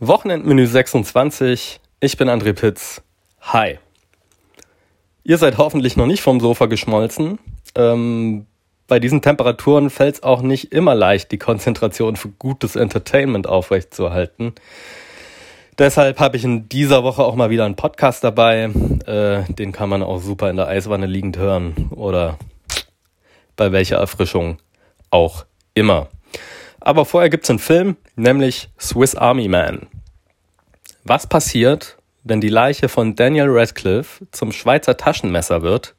Wochenendmenü 26. Ich bin André Pitz. Hi. Ihr seid hoffentlich noch nicht vom Sofa geschmolzen. Ähm, bei diesen Temperaturen fällt es auch nicht immer leicht, die Konzentration für gutes Entertainment aufrechtzuerhalten. Deshalb habe ich in dieser Woche auch mal wieder einen Podcast dabei. Äh, den kann man auch super in der Eiswanne liegend hören oder bei welcher Erfrischung auch immer. Aber vorher gibt's einen Film, nämlich Swiss Army Man. Was passiert, wenn die Leiche von Daniel Radcliffe zum Schweizer Taschenmesser wird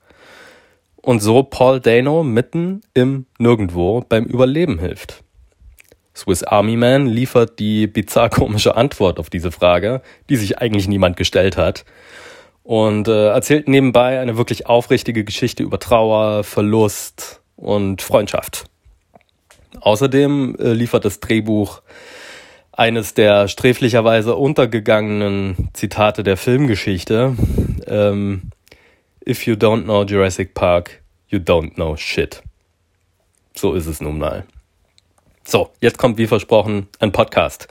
und so Paul Dano mitten im Nirgendwo beim Überleben hilft? Swiss Army Man liefert die bizarr komische Antwort auf diese Frage, die sich eigentlich niemand gestellt hat. Und äh, erzählt nebenbei eine wirklich aufrichtige Geschichte über Trauer, Verlust und Freundschaft. Außerdem äh, liefert das Drehbuch eines der sträflicherweise untergegangenen Zitate der Filmgeschichte. Ähm, If you don't know Jurassic Park, you don't know shit. So ist es nun mal. So, jetzt kommt wie versprochen ein Podcast.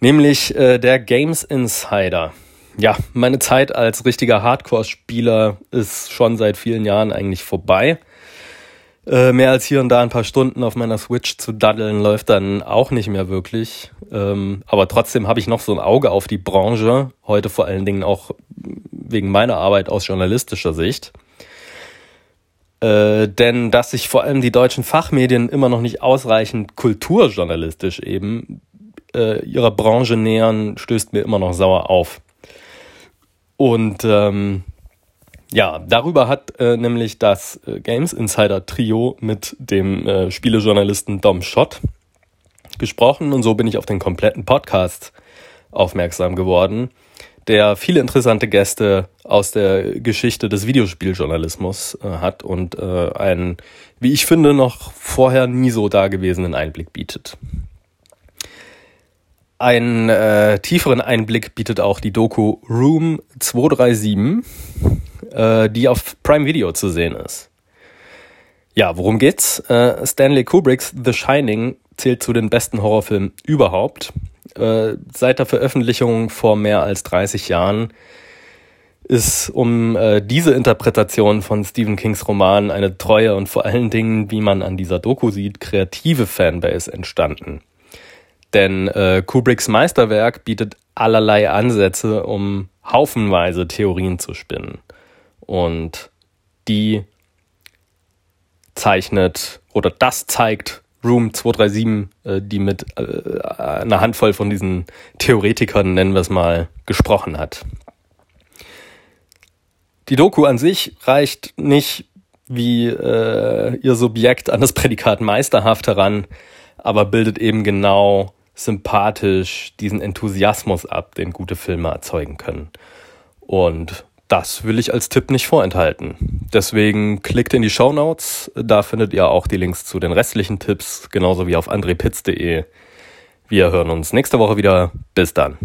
Nämlich äh, der Games Insider. Ja, meine Zeit als richtiger Hardcore-Spieler ist schon seit vielen Jahren eigentlich vorbei. Äh, mehr als hier und da ein paar Stunden auf meiner Switch zu daddeln läuft dann auch nicht mehr wirklich. Ähm, aber trotzdem habe ich noch so ein Auge auf die Branche. Heute vor allen Dingen auch wegen meiner Arbeit aus journalistischer Sicht. Äh, denn dass sich vor allem die deutschen Fachmedien immer noch nicht ausreichend kulturjournalistisch eben äh, ihrer Branche nähern, stößt mir immer noch sauer auf. Und ähm, ja, darüber hat äh, nämlich das äh, Games Insider Trio mit dem äh, Spielejournalisten Dom Schott gesprochen und so bin ich auf den kompletten Podcast aufmerksam geworden, der viele interessante Gäste aus der Geschichte des Videospieljournalismus äh, hat und äh, einen, wie ich finde, noch vorher nie so dagewesenen Einblick bietet. Einen tieferen Einblick bietet auch die Doku Room 237 äh, die auf Prime Video zu sehen ist. Ja, worum geht's? Äh, Stanley Kubricks The Shining zählt zu den besten Horrorfilmen überhaupt. Äh, seit der Veröffentlichung vor mehr als 30 Jahren ist um äh, diese Interpretation von Stephen Kings Roman eine treue und vor allen Dingen, wie man an dieser Doku sieht, kreative Fanbase entstanden. Denn äh, Kubricks Meisterwerk bietet allerlei Ansätze, um haufenweise Theorien zu spinnen. Und die zeichnet oder das zeigt Room 237, äh, die mit äh, einer Handvoll von diesen Theoretikern, nennen wir es mal, gesprochen hat. Die Doku an sich reicht nicht wie äh, ihr Subjekt an das Prädikat meisterhaft heran, aber bildet eben genau sympathisch diesen Enthusiasmus ab, den gute Filme erzeugen können. Und das will ich als Tipp nicht vorenthalten. Deswegen klickt in die Show Notes. Da findet ihr auch die Links zu den restlichen Tipps, genauso wie auf andrepitz.de. Wir hören uns nächste Woche wieder. Bis dann.